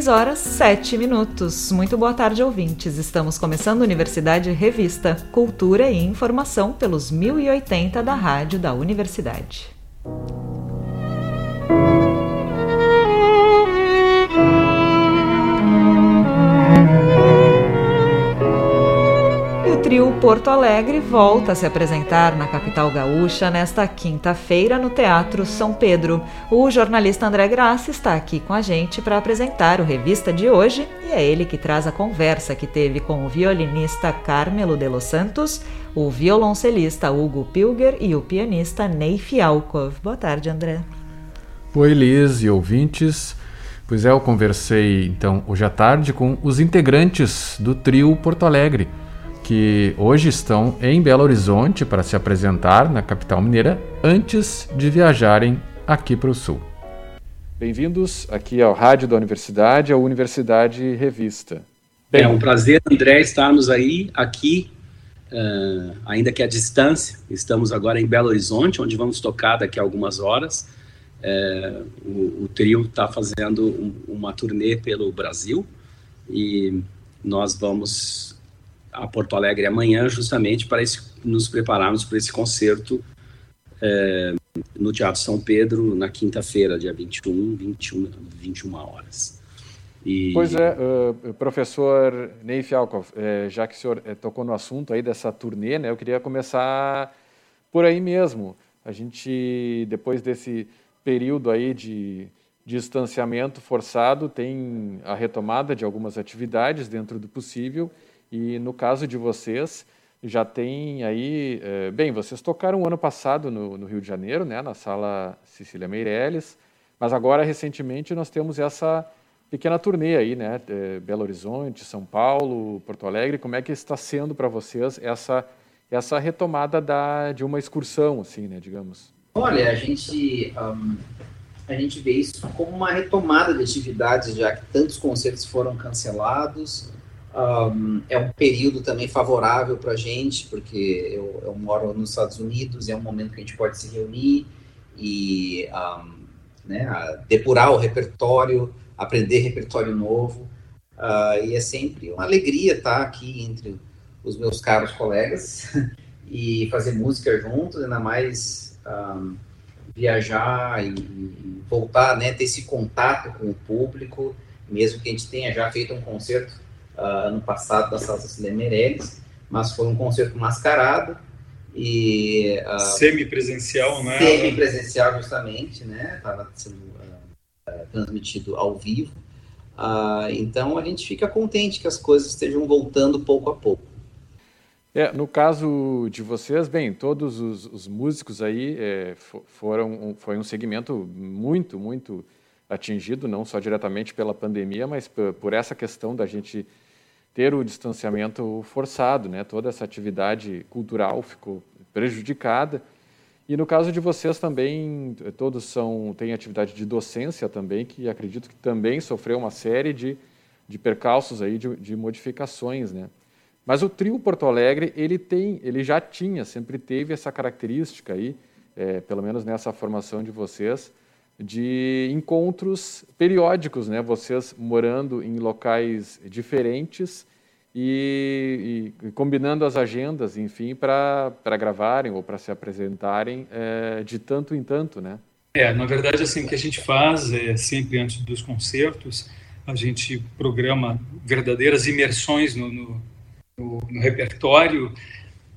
6 horas 7 minutos. Muito boa tarde, ouvintes. Estamos começando Universidade Revista, Cultura e Informação pelos 1080 da Rádio da Universidade. Porto Alegre volta a se apresentar na capital gaúcha nesta quinta-feira no Teatro São Pedro. O jornalista André Graça está aqui com a gente para apresentar o revista de hoje e é ele que traz a conversa que teve com o violinista Carmelo de los Santos, o violoncelista Hugo Pilger e o pianista Ney Fialkov. Boa tarde, André. Oi, Liz e ouvintes. Pois é, eu conversei então hoje à tarde com os integrantes do trio Porto Alegre que hoje estão em Belo Horizonte para se apresentar na capital mineira antes de viajarem aqui para o sul. Bem-vindos aqui ao Rádio da Universidade, a Universidade Revista. Bem, é um prazer, André, estarmos aí, aqui, uh, ainda que à distância. Estamos agora em Belo Horizonte, onde vamos tocar daqui a algumas horas. Uh, o, o, trio está fazendo um, uma turnê pelo Brasil e nós vamos a Porto Alegre amanhã, justamente para esse, nos prepararmos para esse concerto é, no Teatro São Pedro, na quinta-feira, dia 21, 21, 21 horas. E... Pois é, uh, professor Ney Fialkov, é, já que o senhor tocou no assunto aí dessa turnê, né, eu queria começar por aí mesmo. A gente, depois desse período aí de distanciamento forçado, tem a retomada de algumas atividades dentro do possível, e no caso de vocês, já tem aí. É, bem, vocês tocaram ano passado no, no, Rio de Janeiro, né, na sala Cecília Meirelles, mas agora, recentemente, nós temos essa pequena turnê aí, né? É, Belo Horizonte, São Paulo, Porto Alegre. Como é que está sendo para vocês essa, essa retomada da, de uma excursão, assim, né, digamos? Olha, a gente. Um, a gente vê isso como uma retomada de atividades, já que tantos concertos foram cancelados, um, é um período também favorável para a gente, porque eu, eu, moro nos Estados Unidos, é um momento que a gente pode se reunir e um, né, depurar o repertório, aprender repertório novo. Uh, e é sempre uma alegria estar aqui entre os meus caros colegas e fazer música juntos, ainda mais um, viajar e, e voltar, né, ter esse contato com o público, mesmo que a gente tenha já feito um concerto uh, ano passado da Salsa Cecília Meirelles, mas foi um concerto mascarado e uh, semi-presencial, né? Semi-presencial justamente, né? Estava sendo uh, transmitido ao vivo. então a gente fica contente que as coisas estejam voltando pouco a pouco. É, no caso de vocês, bem, todos os, os músicos aí é, foram foi um segmento muito, muito atingido, não só diretamente pela pandemia, mas por essa questão da gente ter o distanciamento forçado, né? Toda essa atividade cultural ficou prejudicada. E no caso de vocês também, todos são têm atividade de docência também, que acredito que também sofreu uma série de, de percalços aí, de, de modificações, né? Mas o trio Porto Alegre, ele tem, ele já tinha, sempre teve essa característica aí, é, pelo menos nessa formação de vocês, de encontros periódicos, né? Vocês morando em locais diferentes e, e combinando as agendas, enfim, para gravarem ou para se apresentarem é, de tanto em tanto, né? É, na verdade, assim, o que a gente faz é sempre antes dos concertos, a gente programa verdadeiras imersões no, no, no, no repertório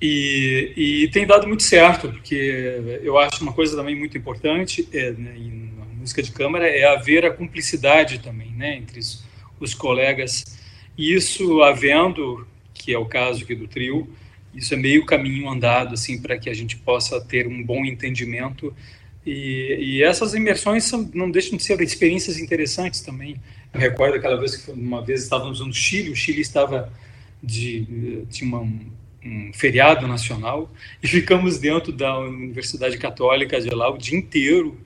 e, e, tem dado muito certo, porque eu acho uma coisa também muito importante é, né, na música de câmara é haver a cumplicidade também, né, entre os, os colegas. E isso havendo, que é o caso aqui do trio, isso é meio caminho andado assim para que a gente possa ter um bom entendimento e, e, essas imersões são, não deixam de ser experiências interessantes também. Eu recordo aquela vez que uma vez estávamos no Chile, o Chile estava de tinha uma um feriado nacional e ficamos dentro da Universidade Católica de lá o dia inteiro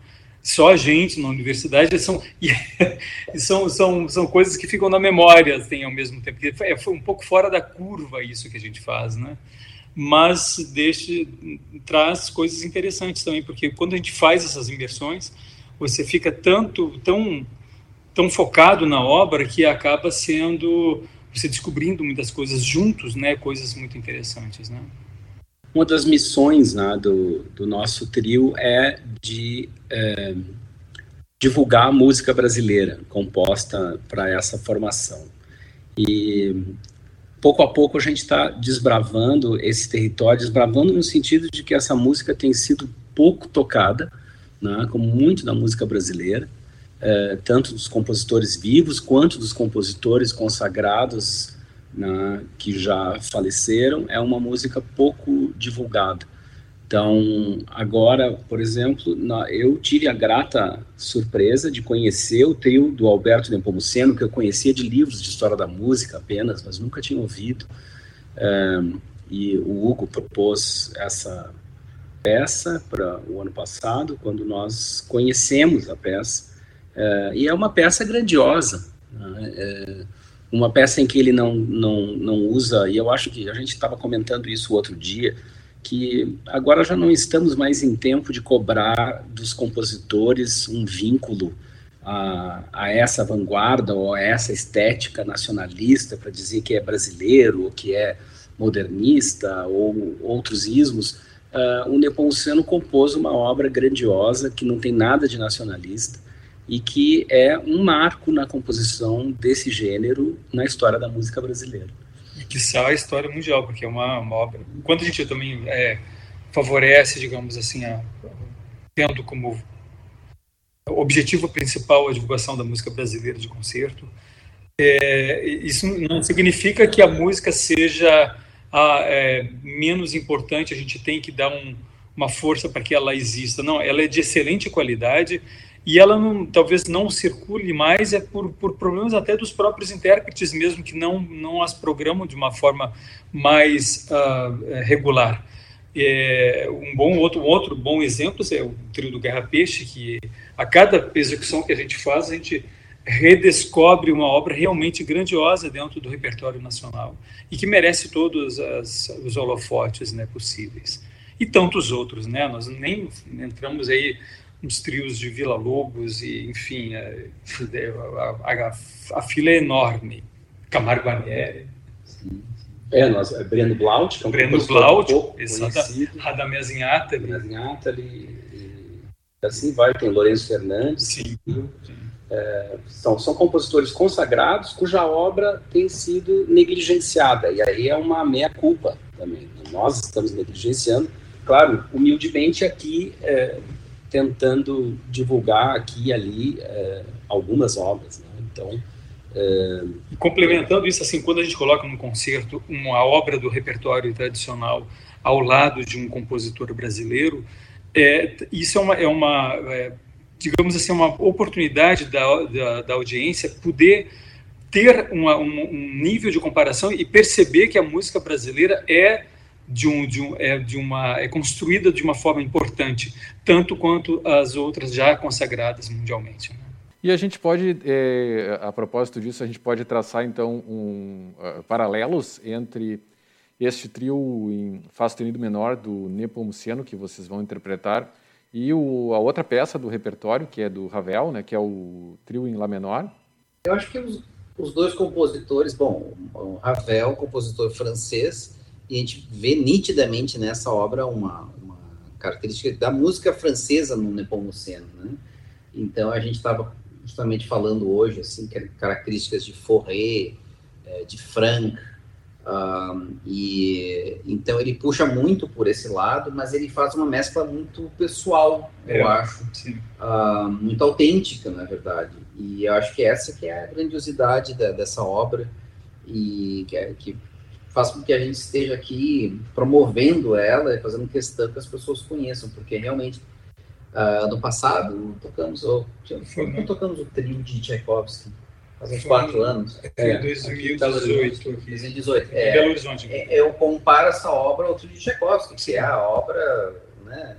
só a gente na universidade são são, são, são coisas que ficam na memória assim, ao mesmo tempo. É, foi um pouco fora da curva isso que a gente faz né? Mas deixa traz coisas interessantes também porque quando a gente faz essas imersões você fica tanto tão tão focado na obra que acaba sendo você descobrindo muitas coisas juntos né? Coisas muito interessantes né uma das missões né, do, do nosso trio é de é, divulgar a música brasileira composta para essa formação. E pouco a pouco a gente está desbravando esse território, desbravando no sentido de que essa música tem sido pouco tocada, né, como muito da música brasileira, é, tanto dos compositores vivos quanto dos compositores consagrados né, que já faleceram, é uma música pouco divulgada. Então, agora, por exemplo, eu tive a grata surpresa de conhecer o trio do Alberto Nepomuceno, que eu conhecia de livros de história da música apenas, mas nunca tinha ouvido. Um, e o Hugo propôs essa peça para o ano passado, quando nós conhecemos a peça. Uh, e é uma peça grandiosa. Né? É, uma peça em que ele não, não, não usa, e eu acho que a gente estava comentando isso outro dia, que agora já não estamos mais em tempo de cobrar dos compositores um vínculo a, a essa vanguarda ou a essa estética nacionalista para dizer que é brasileiro ou que é modernista ou outros ismos. Uh, o Nepomuceno compôs uma obra grandiosa que não tem nada de nacionalista, e que é um marco na composição desse gênero na história da música brasileira. E que sai a história mundial, porque é uma, uma obra. Enquanto a gente também é, favorece, digamos assim, a, tendo como objetivo principal a divulgação da música brasileira de concerto, é, isso não significa que a música seja a, é, menos importante, a gente tem que dar um, uma força para que ela exista. Não, ela é de excelente qualidade e ela não, talvez não circule mais é por, por problemas até dos próprios intérpretes mesmo que não não as programam de uma forma mais uh, regular. É, um bom outro outro bom exemplo é o trio do Guerra Peixe que a cada execução que a gente faz a gente redescobre uma obra realmente grandiosa dentro do repertório nacional e que merece todos as, os holofotes né, possíveis. E tantos outros né nós nem entramos aí uns trios de Vila Lobos e, enfim, é, a, a, a, fila é enorme. Camargo Anieri. É, nós, é Breno Blaut, que é um Breno Blaut, exato. Radamés Inhatali. e assim vai, tem Lourenço Fernandes. Sim. É, são, são compositores consagrados cuja obra tem sido negligenciada, e aí é uma meia-culpa também. Nós estamos negligenciando, claro, humildemente aqui, é, tentando divulgar aqui e ali é, algumas obras. Né? Então, é... complementando isso, assim, quando a gente coloca num concerto uma obra do repertório tradicional ao lado de um compositor brasileiro, é, isso é uma, é uma é, digamos assim, uma oportunidade da, da, da audiência poder ter uma, um, um nível de comparação e perceber que a música brasileira é de, um, de, um, é, de uma é construída de uma forma importante, tanto quanto as outras já consagradas mundialmente. Né? E a gente pode, é, a propósito disso, a gente pode traçar então um, uh, paralelos entre este trio em Fá sustenido menor do Nepomuceno que vocês vão interpretar e o, a outra peça do repertório que é do Ravel, né, que é o trio em Lá menor. Eu acho que os, os dois compositores, bom, o Ravel, compositor francês, e a gente vê nitidamente nessa obra uma, uma característica da música francesa no Nepomuceno, né? Então a gente estava justamente falando hoje assim que características de Fauré, é, de Franck, um, e então ele puxa muito por esse lado, mas ele faz uma mescla muito pessoal, é, eu acho, uh, muito autêntica, na verdade. E eu acho que essa que é a grandiosidade da, dessa obra e que, é, que faz com que a gente esteja aqui promovendo ela e fazendo questão que as pessoas conheçam, porque realmente uh, ano passado tocamos, ou, não tocamos o trio de Tchaikovsky, faz uns quatro anos. É, 2018. Aqui, 2018. É, Belo Horizonte. É, eu comparo essa obra ao trio de Tchaikovsky, que é a obra, né,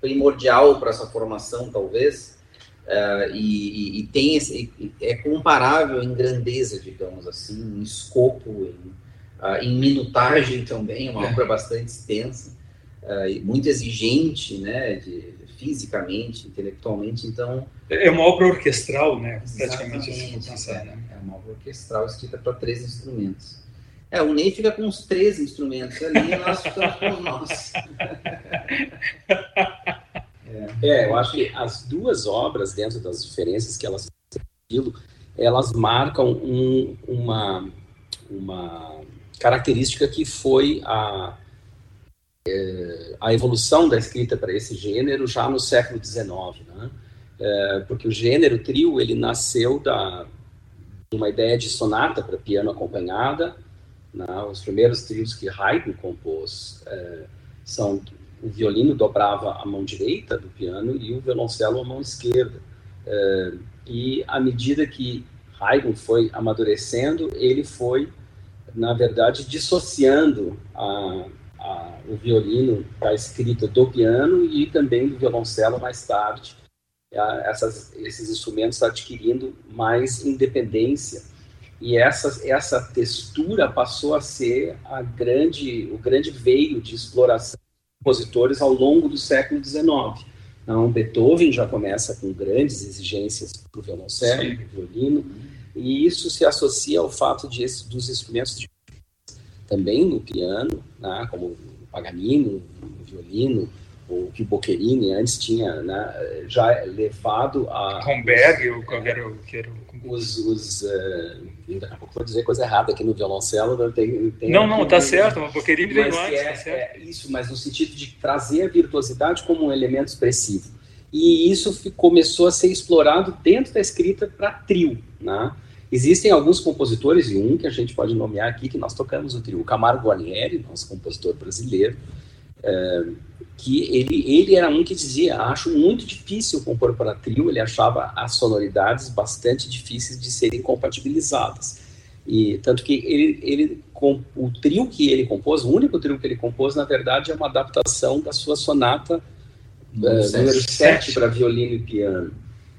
primordial para essa formação, talvez, uh, e, e, tem esse, é comparável em grandeza, digamos assim, em escopo, em, uh, em minutagem também, uma é. obra bastante extensa, uh, muito exigente, né, de, fisicamente, intelectualmente, então... É uma obra orquestral, né, praticamente. Pensar, né? É uma obra orquestral escrita para três instrumentos. É, o Ney fica com os três instrumentos ali e nós ficamos com os nossos. É. é, eu acho que as duas obras, dentro das diferenças que elas elas marcam um, uma, uma característica que foi a, é, a evolução da escrita para esse gênero já no século XIX, né? É, porque o gênero trio ele nasceu da uma ideia de sonata para piano acompanhada. Né? Os primeiros trios que Haydn compôs é, são o violino dobrava a mão direita do piano e o violoncelo a mão esquerda. É, e à medida que Haydn foi amadurecendo, ele foi, na verdade, dissociando a, a, o violino da escrita do piano e também do violoncelo mais tarde. Essas, esses instrumentos adquirindo mais independência e essa, essa textura passou a ser a grande, o grande veio de exploração compositores ao longo do século XIX. Então, Beethoven já começa com grandes exigências para o violoncelo, para o violino, e isso se associa ao fato de dos instrumentos de também no piano, né, como o Paganini, o violino, o que o Boccherini antes tinha né, já levado a... Romberg, o que era, que era os... os uh, daqui a pouco vou dizer coisa errada aqui no violoncelo. Não, tem, tem não, não, tá certo, o Boccherini veio antes, é, tá certo. É isso, mas no sentido de trazer a virtuosidade como um elemento expressivo. E isso começou a ser explorado dentro da escrita para trio, né? Existem alguns compositores, e um que a gente pode nomear aqui, que nós tocamos o trio, Camargo Guarnieri, nosso compositor brasileiro, é, que ele, ele era um que dizia, acho muito difícil compor para trio, ele achava as sonoridades bastante difíceis de serem compatibilizadas. E tanto que ele, ele com, o trio que ele compôs, o único trio que ele compôs, na verdade, é uma adaptação da sua sonata uh, número 7 para violino e piano.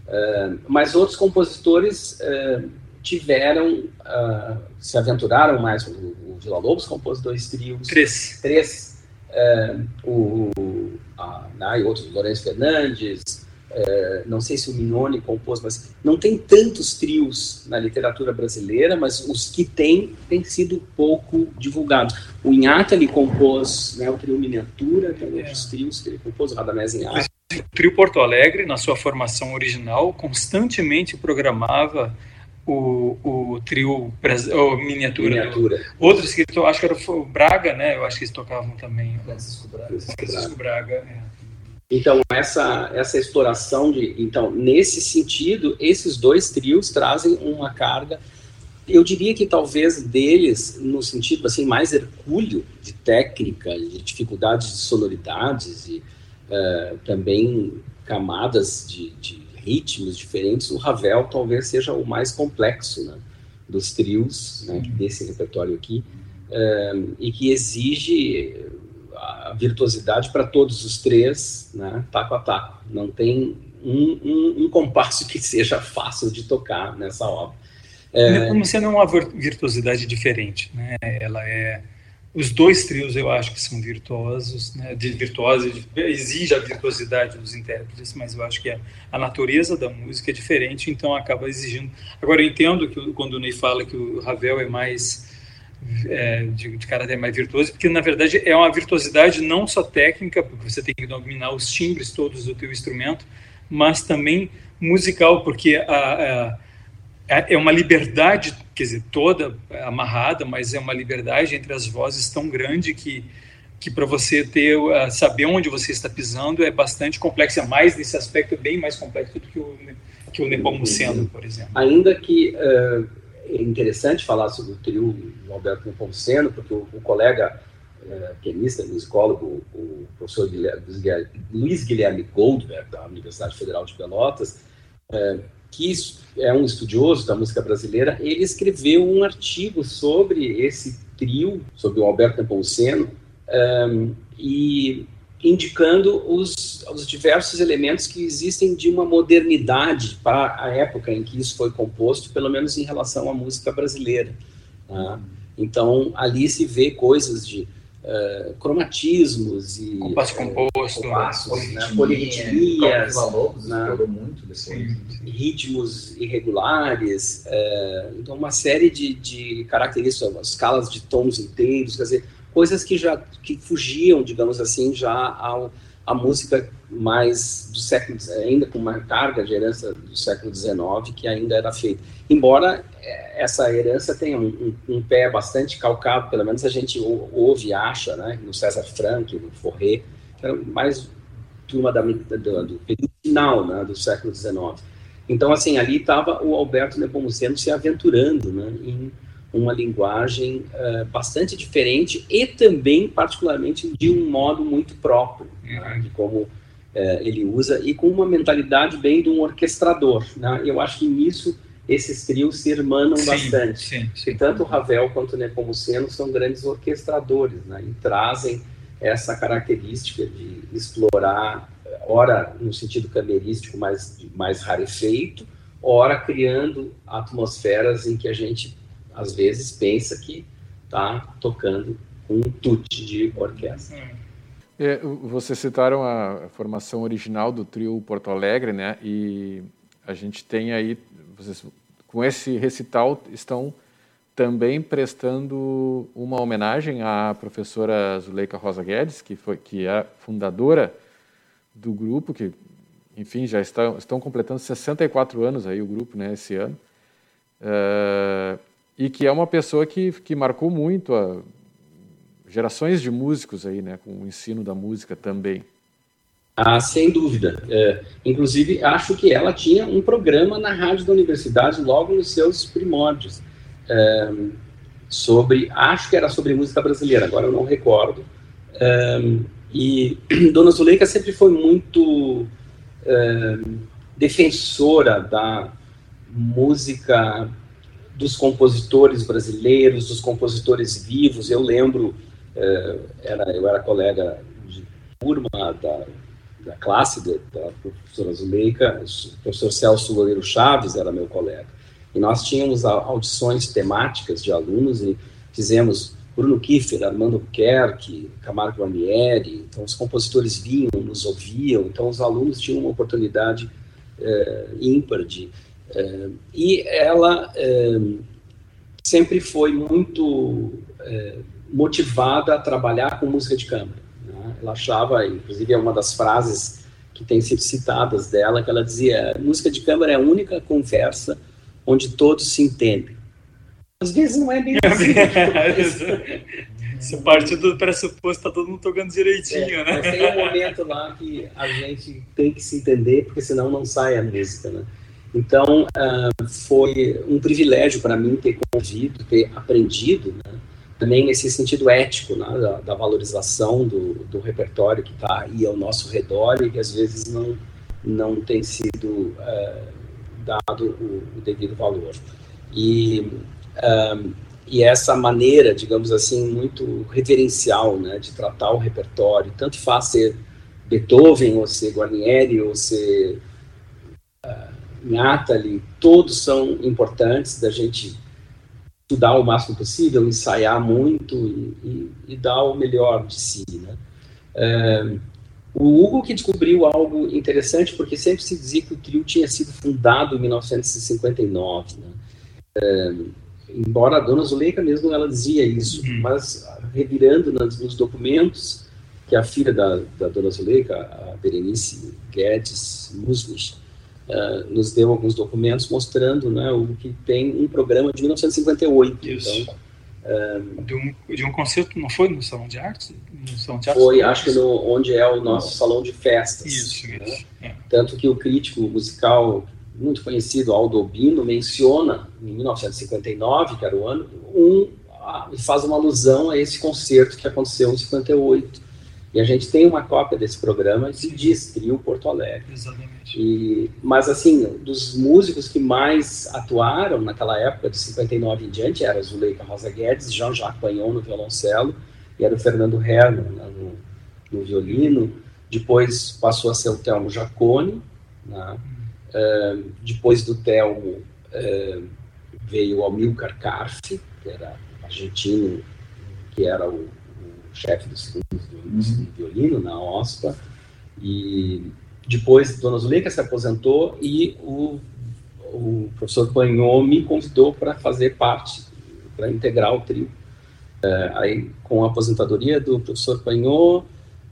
Uh, mas outros compositores uh, tiveram, se aventuraram mais. O, o Vila Lobos compôs dois trios. Três. Três é, o, a, e outros, Lourenço Fernandes, é, não sei se o Minoni compôs, mas não tem tantos trios na literatura brasileira, mas os que tem, têm sido pouco divulgados. O Inhata ele compôs né, o trio Miniatura, tem outros trios que ele compôs, o Radamés Inhata. O trio Porto Alegre, na sua formação original, constantemente programava o, o trio o miniatura. miniatura. Outros que eu acho que era o Braga, né? Eu acho que eles tocavam também. Francisco Braga. Francisco Braga. É. Então essa essa exploração de então nesse sentido esses dois trios trazem uma carga eu diria que talvez deles no sentido assim mais hercúleo de técnica de dificuldades de sonoridades e uh, também camadas de, de ritmos diferentes, o Ravel talvez seja o mais complexo né, dos trios né, desse repertório aqui, um, e que exige a virtuosidade para todos os três, né, taco a taco. Não tem um, um, um compasso que seja fácil de tocar nessa obra. É... Como sendo uma virtuosidade diferente, né? Ela é os dois trios eu acho que são virtuosos, né, de virtuosos, exige a virtuosidade dos intérpretes, mas eu acho que a, a, natureza da música é diferente, então acaba exigindo. Agora eu entendo que quando o Ney fala que o Ravel é mais é, de, de caráter mais virtuoso, porque na verdade é uma virtuosidade não só técnica, porque você tem que dominar os timbres todos do teu instrumento, mas também musical, porque a, a é, é uma liberdade, quer dizer, toda amarrada, mas é uma liberdade entre as vozes tão grande que que para você ter uh, saber onde você está pisando é bastante complexo, é mais nesse aspecto bem mais complexo do que o que o Nepomuceno, por exemplo. Ainda que uh, é interessante falar sobre o trio do Alberto Nepomuceno, porque o, o colega uh, pianista, musicólogo, o professor Guilherme, Luiz Guilherme Goldberg da Universidade Federal de Pelotas uh, que é um estudioso da música brasileira, ele escreveu um artigo sobre esse trio, sobre o Alberto Nepomuceno, um, e indicando os, os diversos elementos que existem de uma modernidade para a época em que isso foi composto, pelo menos em relação à música brasileira. Tá? Então, ali se vê coisas de uh, cromatismos e compasso composto, compassos, né, poliritmias, né, muito ritmos irregulares, uh, então uma série de, de características, escalas de tons inteiros, quer dizer, coisas que já que fugiam, digamos assim, já ao a música mais do século ainda com uma carga de herança do século XIX que ainda era feita. Embora é, essa herança tenha um, um, um pé bastante calcado, pelo menos a gente ouve e acha, né, no César Frank, no Forré, que era mais turma da, do, do final né, do século XIX. Então, assim, ali estava o Alberto Nepomuceno se aventurando né, em uma linguagem uh, bastante diferente e também, particularmente, de um modo muito próprio, né, de como uh, ele usa, e com uma mentalidade bem de um orquestrador. Né? Eu acho que nisso esses trios se irmanam sim, bastante. Sim, sim. E tanto o Ravel quanto o Nepomuceno são grandes orquestradores, né? e trazem essa característica de explorar, ora no sentido camerístico mais, mais rarefeito, ora criando atmosferas em que a gente às vezes pensa que está tocando um tute de orquestra. É, vocês citaram a formação original do trio Porto Alegre, né? E a gente tem aí, vocês, com esse recital, estão também prestando uma homenagem à professora Zuleika Rosa Guedes, que foi que é fundadora do grupo, que enfim já estão, estão completando 64 anos aí o grupo, né? Esse ano. Uh, e que é uma pessoa que, que marcou muito a gerações de músicos aí, né, com o ensino da música também. Ah, sem dúvida. É, inclusive, acho que ela tinha um programa na rádio da universidade logo nos seus primórdios, é, sobre, acho que era sobre música brasileira, agora eu não recordo. É, e Dona Zuleika sempre foi muito é, defensora da música dos compositores brasileiros, dos compositores vivos. Eu lembro, é, era, eu era colega de turma da, da classe da, da professora Zuleika, o professor Celso Loureiro Chaves era meu colega. E nós tínhamos audições temáticas de alunos e fizemos Bruno Kiefer, Armando Buquerque, Camargo Guarnieri, então os compositores vinham, nos ouviam, então os alunos tinham uma oportunidade é, ímpar de e ela é, sempre foi muito é, motivada a trabalhar com música de câmara. Né? Ela achava, inclusive é uma das frases que tem sido citadas dela, que ela dizia, música de câmara é a única conversa onde todos se entendem. Às vezes não é bem assim. Você parte do pressuposto está todo mundo tocando direitinho, é, né? Mas tem um momento lá que a gente tem que se entender, porque senão não sai a música, né? Então, uh, foi um privilégio para mim ter convido, ter aprendido, né, também nesse sentido ético, né, da, da, valorização do, do repertório que está aí ao nosso redor e que às vezes não, não tem sido uh, dado o, o, devido valor. E, uh, e essa maneira, digamos assim, muito reverencial né, de tratar o repertório, tanto faz ser Beethoven, ou ser Guarnieri, ou ser Nathalie, todos são importantes da gente estudar o máximo possível, ensaiar muito e, e, e dar o melhor de si, né? É, o Hugo que descobriu algo interessante, porque sempre se dizia que o trio tinha sido fundado em 1959, né? É, embora a dona Zuleika mesmo ela dizia isso, uhum. mas revirando nos, nos, documentos que a filha da, da dona Zuleika, a Berenice Guedes Muslich, uh, nos deu alguns documentos mostrando né, o que tem um programa de 1958. Isso. Então, uh, de, um, de um concerto, não foi no Salão de Artes? No Salão de Artes foi, acho que no, onde é o nosso salão de festas. Isso, né? isso. É. Tanto que o crítico musical muito conhecido, Aldo Albino, menciona, em 1959, que era o ano, um, e faz uma alusão a esse concerto que aconteceu em 58. E a gente tem uma cópia desse programa e diz Trio Porto Alegre. Exatamente. E, mas, assim, dos músicos que mais atuaram naquela época, de 59 em diante, era Zuleika Rosa Guedes, Jean-Jacques Pagnon no violoncelo, e era o Fernando Herman né, no, no violino, depois passou a ser o Telmo Jacone, né? uh, depois do Telmo uh, veio o Amilcar Carfi, que era argentino, que era o, o chefe dos segundos violinos uhum. de violino na OSPA, e depois Dona Zuleika se aposentou e o, o professor Panhô me convidou para fazer parte, para integrar o trio. Uh, aí, com a aposentadoria do professor Panhô,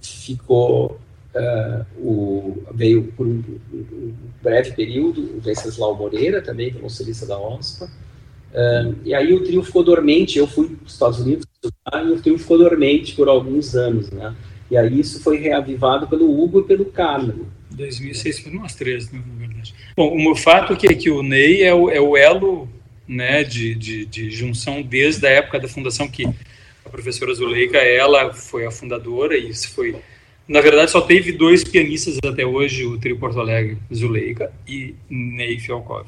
ficou uh, o, veio por um, um, breve período o Venceslau Moreira, também violoncelista da OSPA, uh, e aí o trio ficou dormente, eu fui para os Estados Unidos estudar, e o trio ficou dormente por alguns anos, né? E aí isso foi reavivado pelo Hugo e pelo Carmen. 2006 foi umas três, né, na verdade. Bom, o fato é que, que o Ney é o, é o elo né, de, de, de, junção desde a época da fundação que a professora Zuleika, ela foi a fundadora e isso foi na verdade, só teve dois pianistas até hoje, o trio Porto Alegre, Zuleika e Ney Fialkov.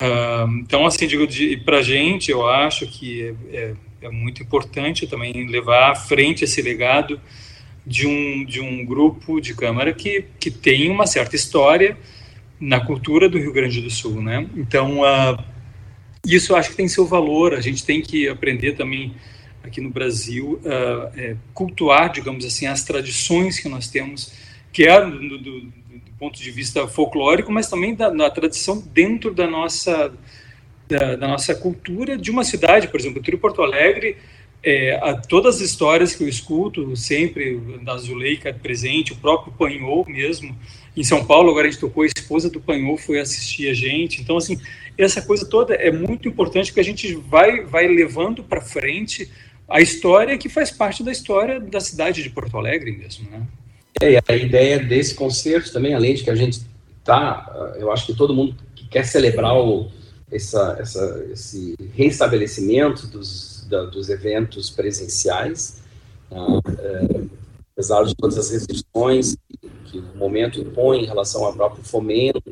Uh, então, assim, digo, para a gente, eu acho que é, é, é, muito importante também levar à frente esse legado de um, de um grupo de câmara que, que tem uma certa história na cultura do Rio Grande do Sul, né? Então, uh, isso acho que tem seu valor, a gente tem que aprender também aqui no Brasil, uh, é, cultuar, digamos assim, as tradições que nós temos, quer é do, do, do ponto de vista folclórico, mas também da, da tradição dentro da nossa, da, da, nossa cultura de uma cidade. Por exemplo, o Trio Porto Alegre, é, a, todas as histórias que eu escuto sempre, da Zuleika presente, o próprio Panhou mesmo, em São Paulo, agora a gente tocou, a esposa do Panhou foi assistir a gente. Então, assim, essa coisa toda é muito importante que a gente vai, vai levando para frente a história que faz parte da história da cidade de Porto Alegre mesmo, né? É, a ideia desse concerto também, além de que a gente tá, eu acho que todo mundo que quer celebrar o, essa, essa, esse reestabelecimento dos, da, dos eventos presenciais, né, é, apesar de todas as restrições que o momento impõe em relação ao próprio fomento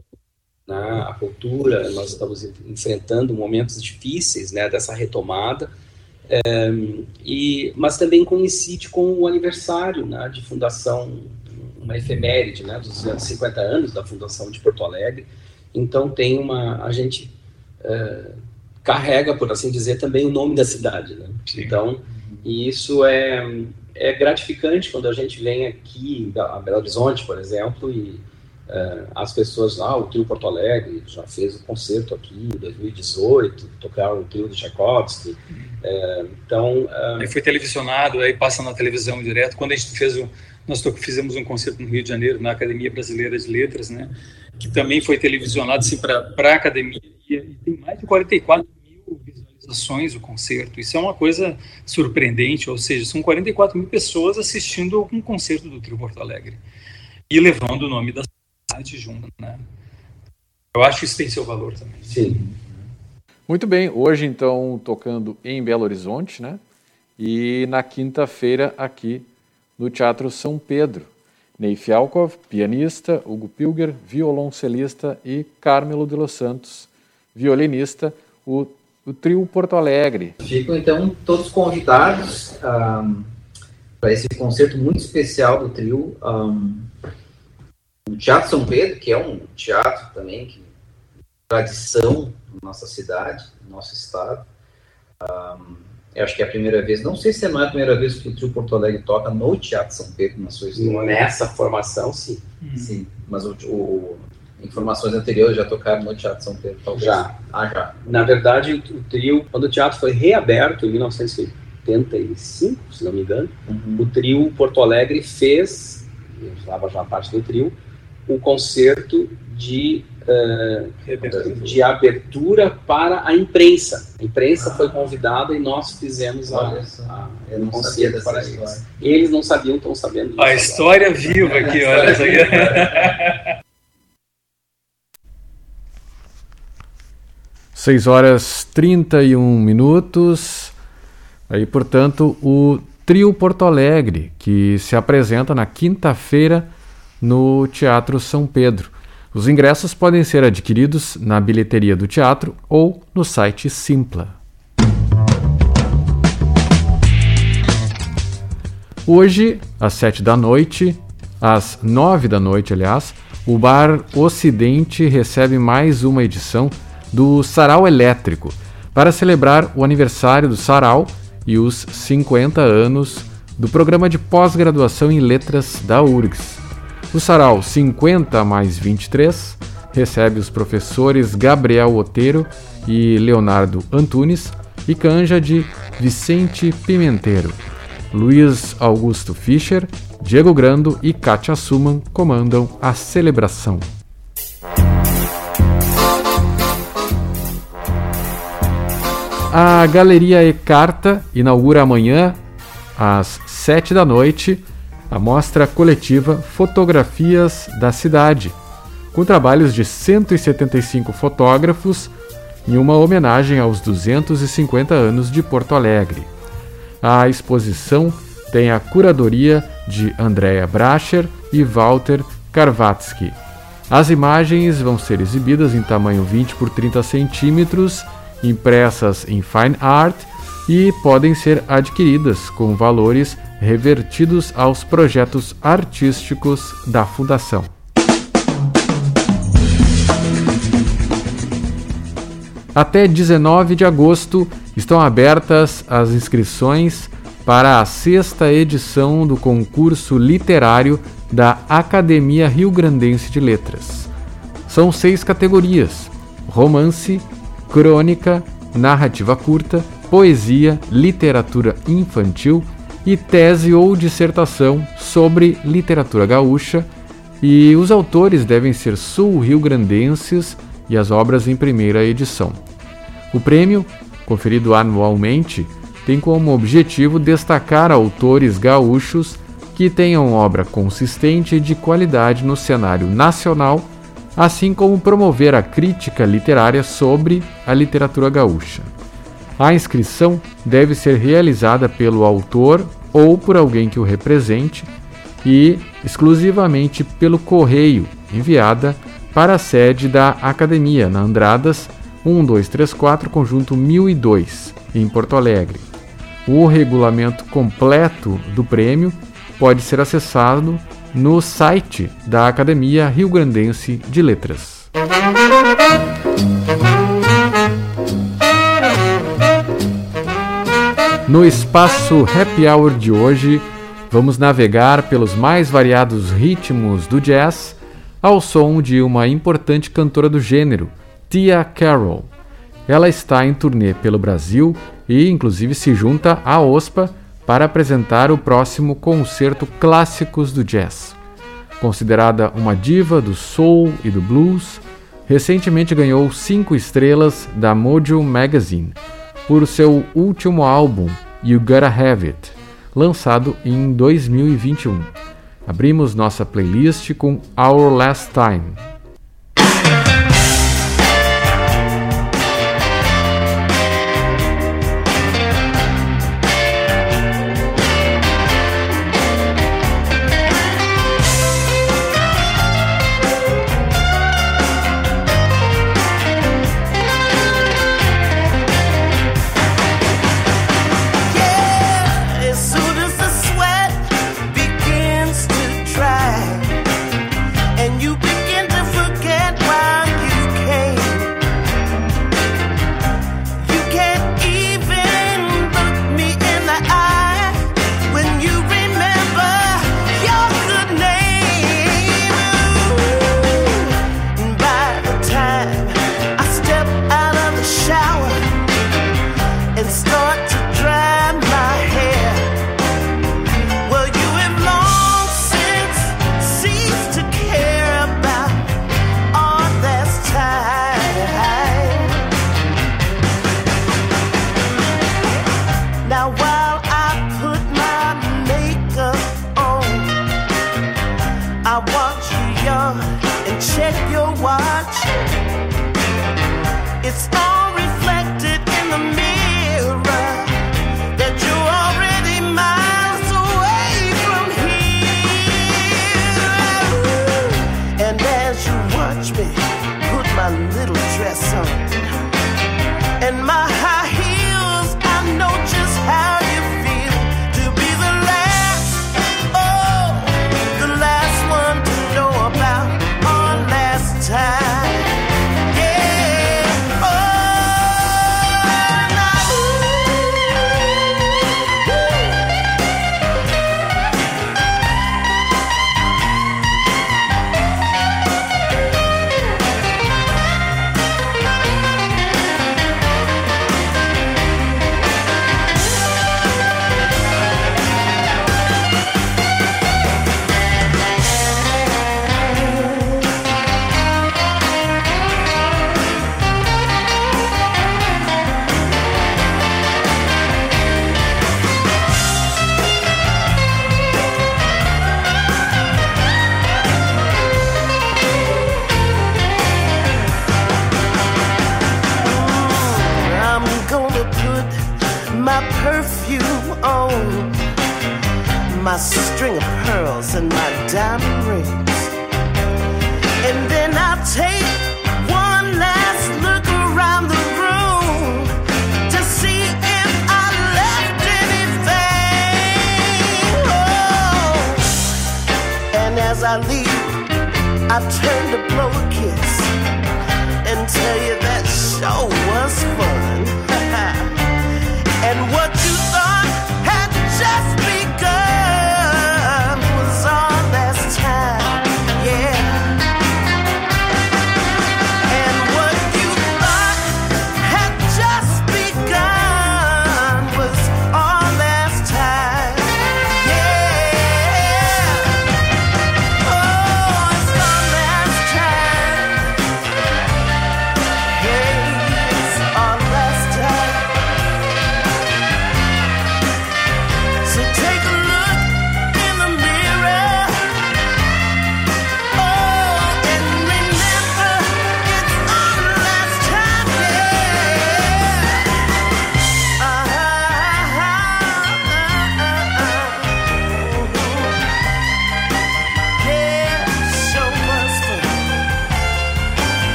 né, à cultura, nós estamos enfrentando momentos difíceis né, dessa retomada, é, e, mas também coincide com o aniversário né, de fundação, uma efeméride né, dos 50 anos da fundação de Porto Alegre. Então tem uma, a gente é, carrega, por assim dizer, também o nome da cidade. Né? Então, e isso é, é gratificante quando a gente vem aqui a Belo Horizonte, por exemplo, e Uh, as pessoas, ah, o trio Porto Alegre já fez o um concerto aqui em 2018, tocaram o trio de Tchaikovsky. Uh, então. Uh... Aí foi televisionado, aí passa na televisão direto. Quando a gente fez o. Nós fizemos um concerto no Rio de Janeiro, na Academia Brasileira de Letras, né? Que também foi televisionado assim, para a academia. E, tem mais de 44 mil visualizações o concerto. Isso é uma coisa surpreendente, ou seja, são 44 mil pessoas assistindo um concerto do Trio Porto Alegre e levando o nome da cidade junto, né? Eu acho que isso tem seu valor também. Sim. Muito bem, hoje então tocando em Belo Horizonte, né? E na quinta-feira aqui no Teatro São Pedro. Ney Fialkov, pianista, Hugo Pilger, violoncelista e Carmelo de los Santos, violinista, o, o trio Porto Alegre. Ficam então todos convidados um, para esse concerto muito especial do trio. Um, o Teatro São Pedro, que é um teatro também que tradição na nossa cidade, no nosso estado. Um, eu acho que é a primeira vez, não sei se não é a primeira vez que o Trio Porto Alegre toca no Teatro São Pedro, na sua história. Nessa formação, sim. Uhum. Sim, mas o, o, informações anteriores já tocaram no Teatro São Pedro, talvez? Já. Ah, já. Na verdade, o trio, quando o teatro foi reaberto em 1985, se não me engano, uhum. o trio Porto Alegre fez, eu estava já parte do trio, um concerto de, uh, de abertura para a imprensa. A imprensa ah. foi convidada e nós fizemos a, a, eu não concerto para eles. Eles não sabiam, estão sabendo. A história agora. viva aqui, olha isso aqui. 6 horas 31 minutos. Aí, portanto, o Trio Porto Alegre, que se apresenta na quinta-feira no Teatro São Pedro. Os ingressos podem ser adquiridos na bilheteria do teatro ou no site Simpla. Hoje, às sete da noite, às nove da noite, aliás, o Bar Ocidente recebe mais uma edição do Sarau Elétrico para celebrar o aniversário do Sarau e os 50 anos do programa de pós-graduação em letras da URGS. O Sarau 50 mais 23 recebe os professores Gabriel Oteiro e Leonardo Antunes e canja de Vicente Pimenteiro. Luiz Augusto Fischer, Diego Grando e Katia Suman comandam a celebração. A Galeria Ecarta inaugura amanhã, às 7 da noite, a mostra coletiva Fotografias da Cidade, com trabalhos de 175 fotógrafos em uma homenagem aos 250 anos de Porto Alegre. A exposição tem a curadoria de Andrea Bracher e Walter Karvatsky. As imagens vão ser exibidas em tamanho 20 por 30 centímetros, impressas em fine art e podem ser adquiridas com valores revertidos aos projetos artísticos da Fundação. Até 19 de agosto estão abertas as inscrições para a sexta edição do concurso literário da Academia Rio Grandense de Letras. São seis categorias: romance, crônica, narrativa curta, poesia, literatura infantil e tese ou dissertação sobre literatura gaúcha. E os autores devem ser sul-rio-grandenses e as obras em primeira edição. O prêmio, conferido anualmente, tem como objetivo destacar autores gaúchos que tenham obra consistente e de qualidade no cenário nacional, assim como promover a crítica literária sobre a literatura gaúcha. A inscrição deve ser realizada pelo autor ou por alguém que o represente e exclusivamente pelo correio, enviada para a sede da Academia, na Andradas 1234, conjunto 1002, em Porto Alegre. O regulamento completo do prêmio pode ser acessado no site da Academia Rio Grandense de Letras. No espaço Happy Hour de hoje, vamos navegar pelos mais variados ritmos do jazz ao som de uma importante cantora do gênero, Tia Carroll. Ela está em turnê pelo Brasil e, inclusive, se junta à OSPA para apresentar o próximo concerto Clássicos do Jazz. Considerada uma diva do soul e do blues, recentemente ganhou cinco estrelas da Mojo Magazine por seu último álbum, You Gotta Have It, lançado em 2021. Abrimos nossa playlist com Our Last Time,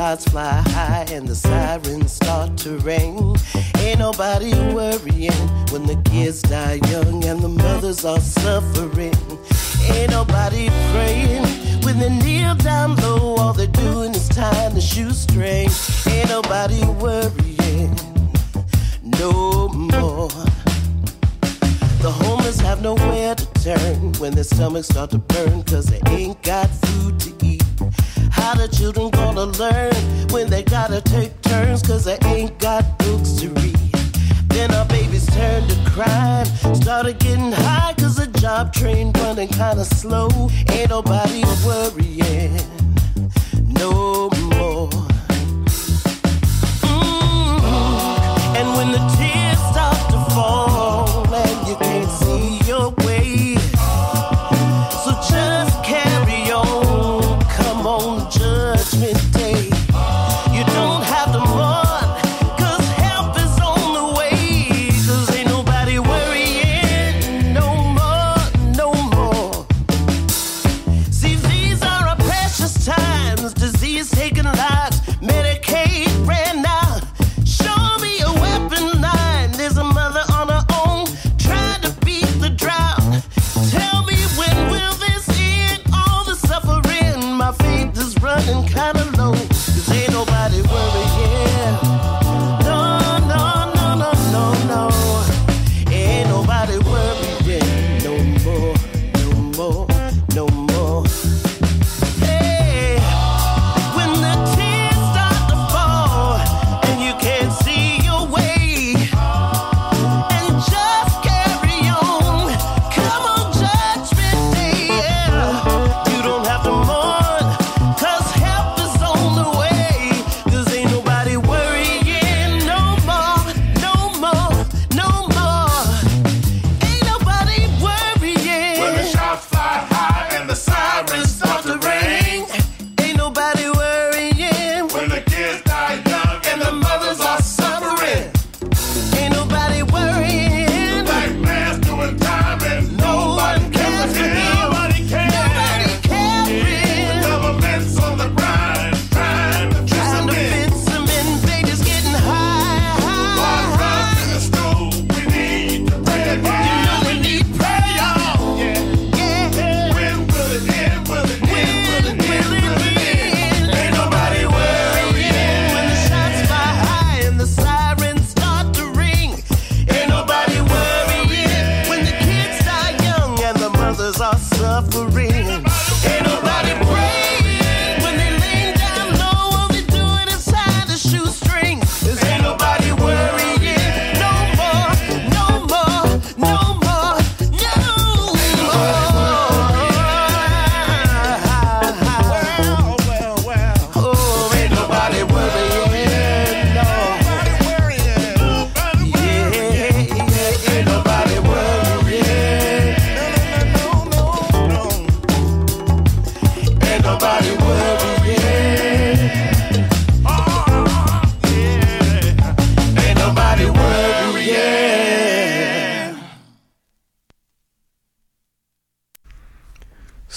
shots fly high in the sky. grind. Started getting high cause the job train running kinda slow. Ain't nobody worrying. No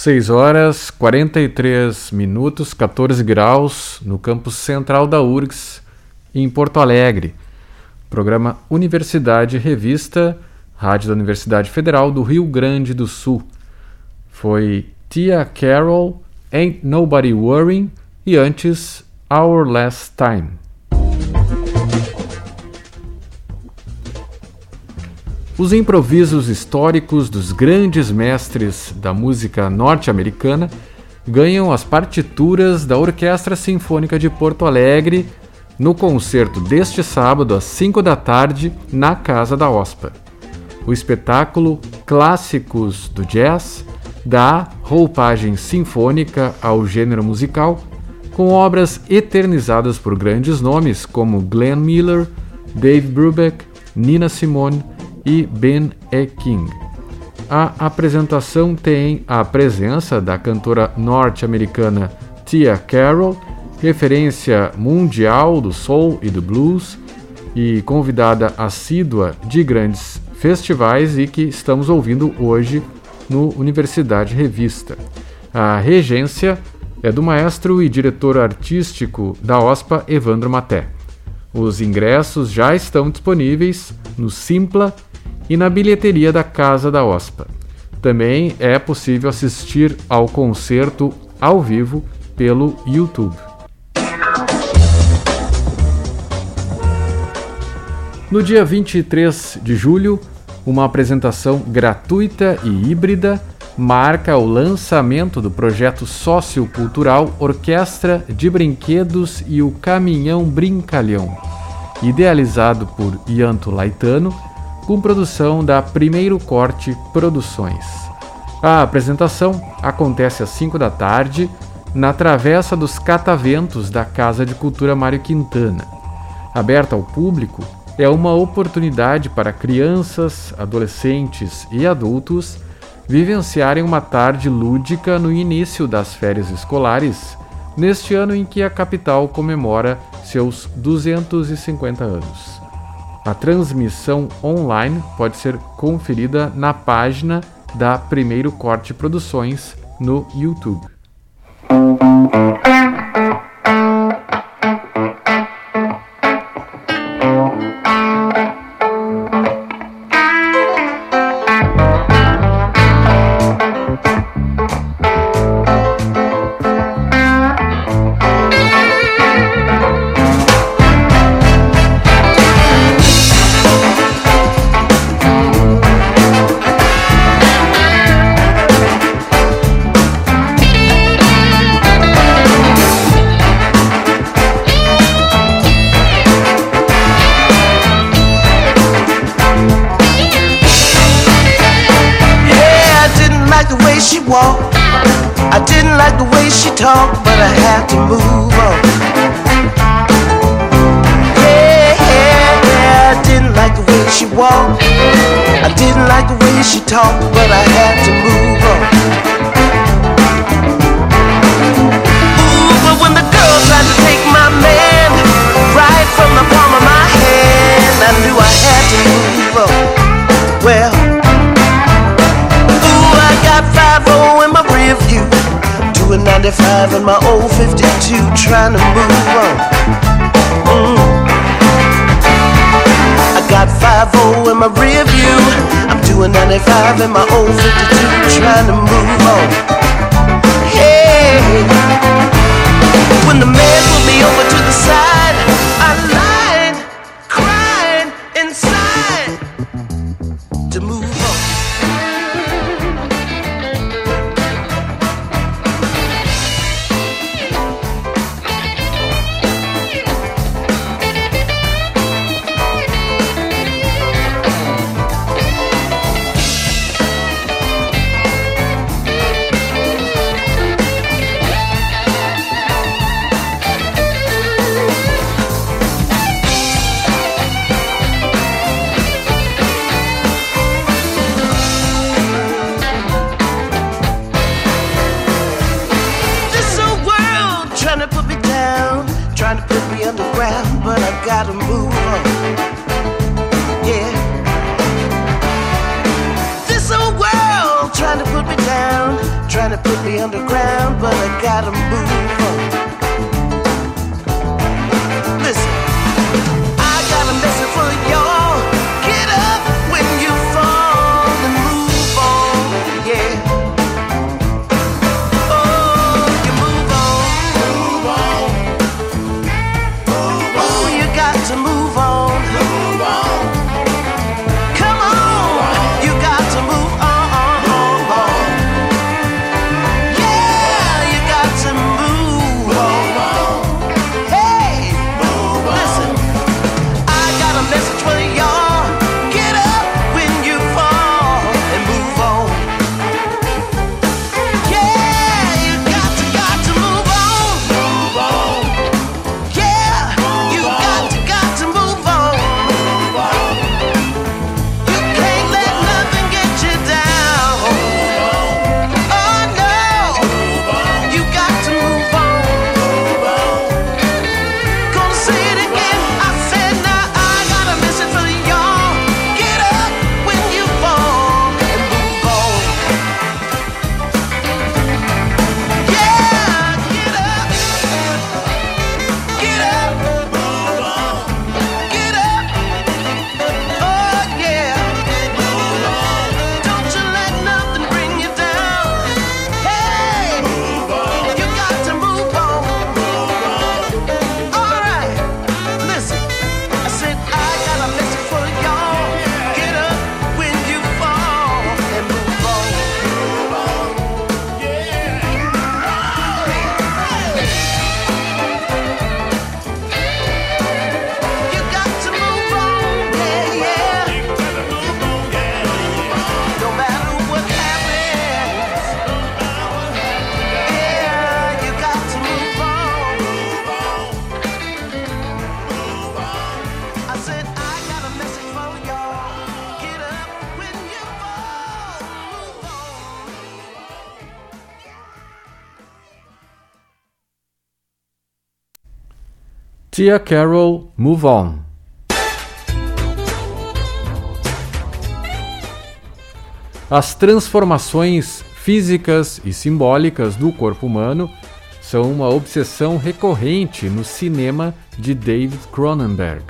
6 horas 43 minutos, 14 graus, no campus central da URGS, em Porto Alegre. Programa Universidade Revista, Rádio da Universidade Federal do Rio Grande do Sul. Foi Tia Carol, Ain't Nobody Worrying e antes Our Last Time. Os improvisos históricos dos grandes mestres da música norte-americana ganham as partituras da Orquestra Sinfônica de Porto Alegre no concerto deste sábado às 5 da tarde na Casa da OSPA. O espetáculo Clássicos do Jazz dá roupagem sinfônica ao gênero musical, com obras eternizadas por grandes nomes como Glenn Miller, Dave Brubeck, Nina Simone e Ben E. King. A apresentação tem a presença da cantora norte-americana Tia Carroll, referência mundial do soul e do blues e convidada assídua de grandes festivais e que estamos ouvindo hoje no Universidade Revista. A regência é do maestro e diretor artístico da OSPA, Evandro Maté. Os ingressos já estão disponíveis no Simpla e na bilheteria da Casa da OSPA. Também é possível assistir ao concerto ao vivo pelo YouTube. No dia 23 de julho, uma apresentação gratuita e híbrida marca o lançamento do projeto sociocultural Orquestra de Brinquedos e o Caminhão Brincalhão, idealizado por Ianto Laitano com produção da Primeiro Corte Produções. A apresentação acontece às 5 da tarde na Travessa dos Cataventos da Casa de Cultura Mário Quintana. Aberta ao público, é uma oportunidade para crianças, adolescentes e adultos vivenciarem uma tarde lúdica no início das férias escolares, neste ano em que a capital comemora seus 250 anos. A transmissão online pode ser conferida na página da Primeiro Corte Produções no YouTube. 25 and my old 52 trying to move on. Mm. I got 5 in my rear view. I'm doing 95 and my old 52 trying to move on. Hey, when the man Tia Carol, Move On. As transformações físicas e simbólicas do corpo humano são uma obsessão recorrente no cinema de David Cronenberg.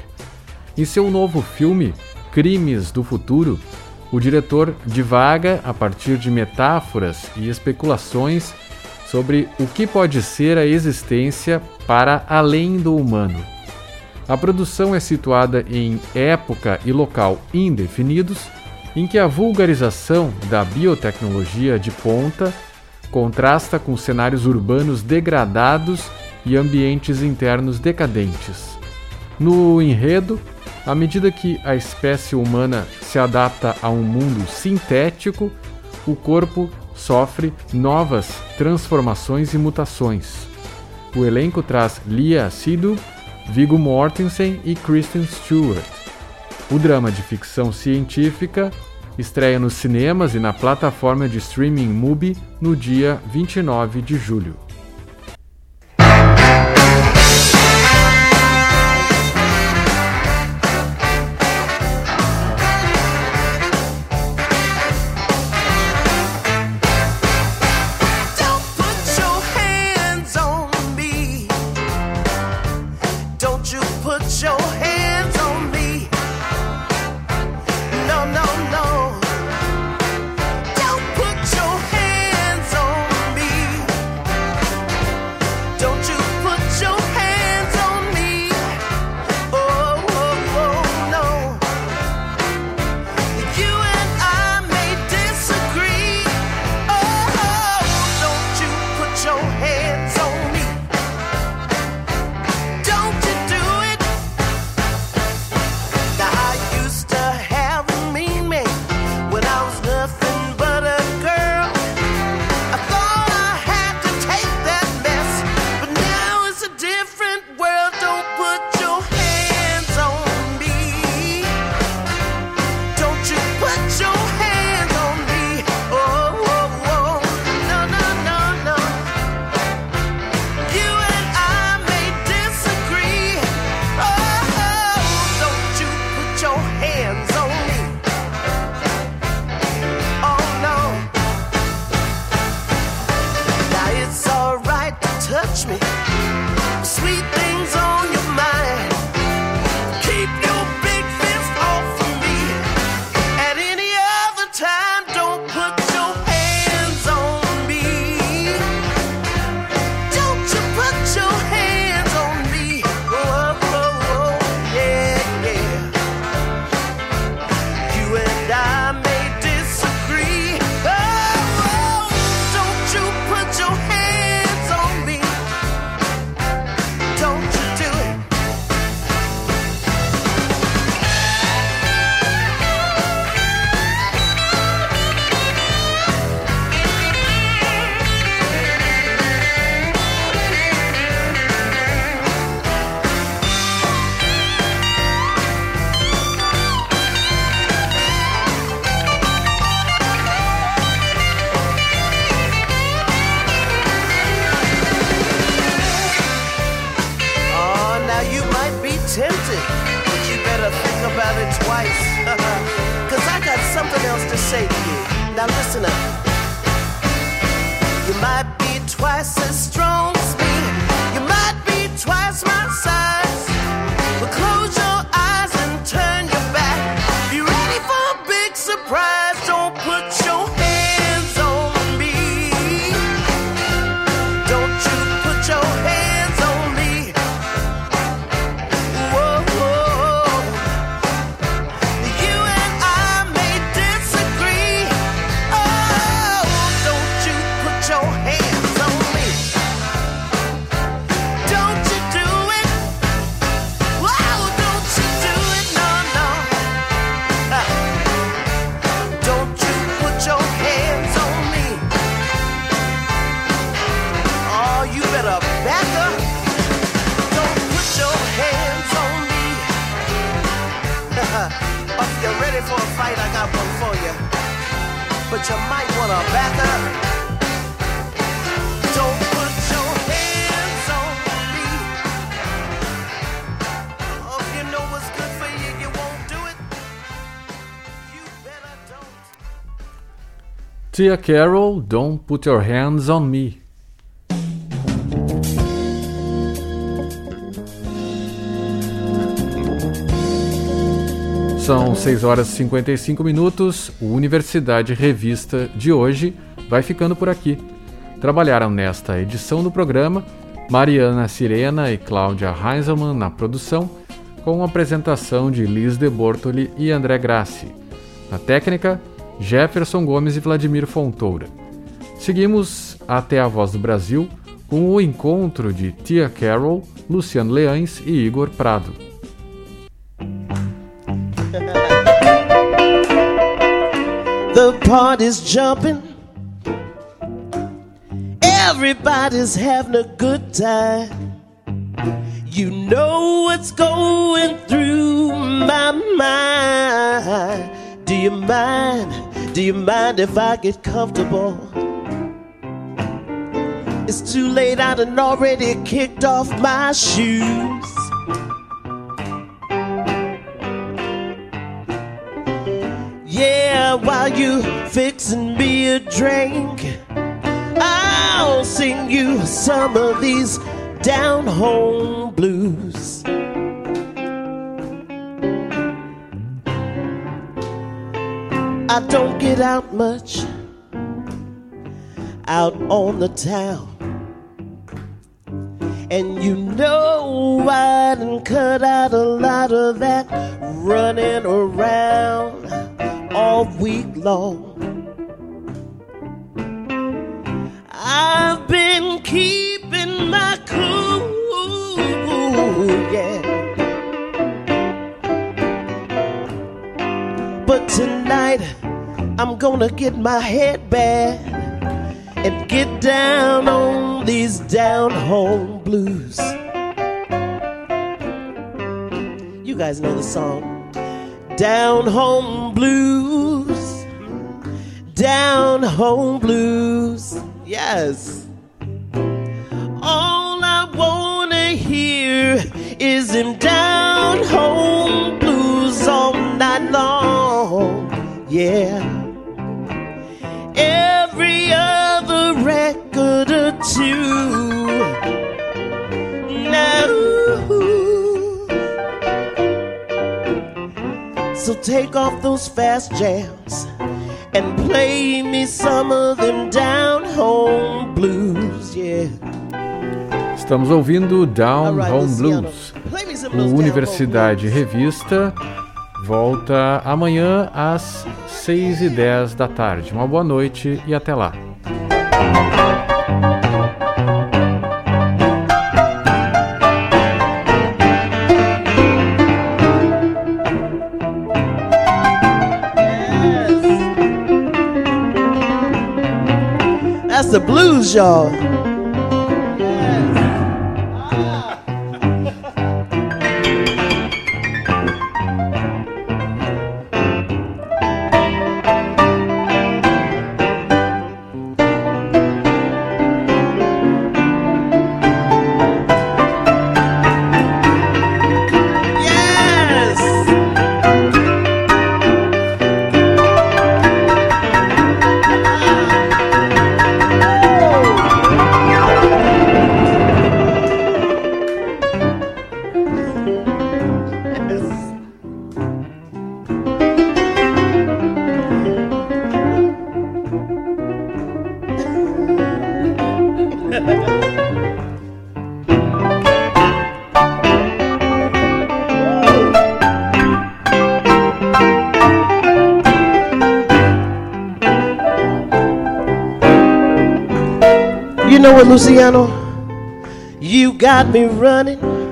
Em seu novo filme, Crimes do Futuro, o diretor divaga a partir de metáforas e especulações sobre o que pode ser a existência para além do humano. A produção é situada em época e local indefinidos, em que a vulgarização da biotecnologia de ponta contrasta com cenários urbanos degradados e ambientes internos decadentes. No enredo, à medida que a espécie humana se adapta a um mundo sintético, o corpo sofre novas transformações e mutações. O elenco traz Lia Seydoux, Viggo Mortensen e Kristen Stewart. O drama de ficção científica estreia nos cinemas e na plataforma de streaming Mubi no dia 29 de julho. Ready for a fight, I got one for you. But you might wanna back up. Don't put your hands on me. Oh, if you know what's good for you, you won't do it. You better don't. Tia Carol, Don't Put Your Hands on Me. São 6 horas e 55 minutos. O Universidade Revista de hoje vai ficando por aqui. Trabalharam nesta edição do programa Mariana Sirena e Cláudia Heinzelmann na produção, com apresentação de Liz de Bortoli e André Grassi. Na técnica, Jefferson Gomes e Vladimir Fontoura. Seguimos até a Voz do Brasil com o encontro de Tia Carol, Luciano Leães e Igor Prado. The party's jumping. Everybody's having a good time. You know what's going through my mind. Do you mind? Do you mind if I get comfortable? It's too late, I done already kicked off my shoes. While you fixing me a drink, I'll sing you some of these down home blues. I don't get out much out on the town. And you know I done cut out a lot of that running around all week long. I've been keeping my cool, yeah. But tonight I'm gonna get my head back and get down on these down home blues. You guys know the song. Down home blues. Down home blues. Yes. All I wanna hear is them down home blues all night long. Yeah. Every other record or two. Now. So take off those fast jams and play me some of them down home blues, yeah. Estamos ouvindo Down Home Blues. O Universidade. Revista volta amanhã às 6 e 10 da tarde. Uma boa noite e até lá. Y'all. Luciano? You got me running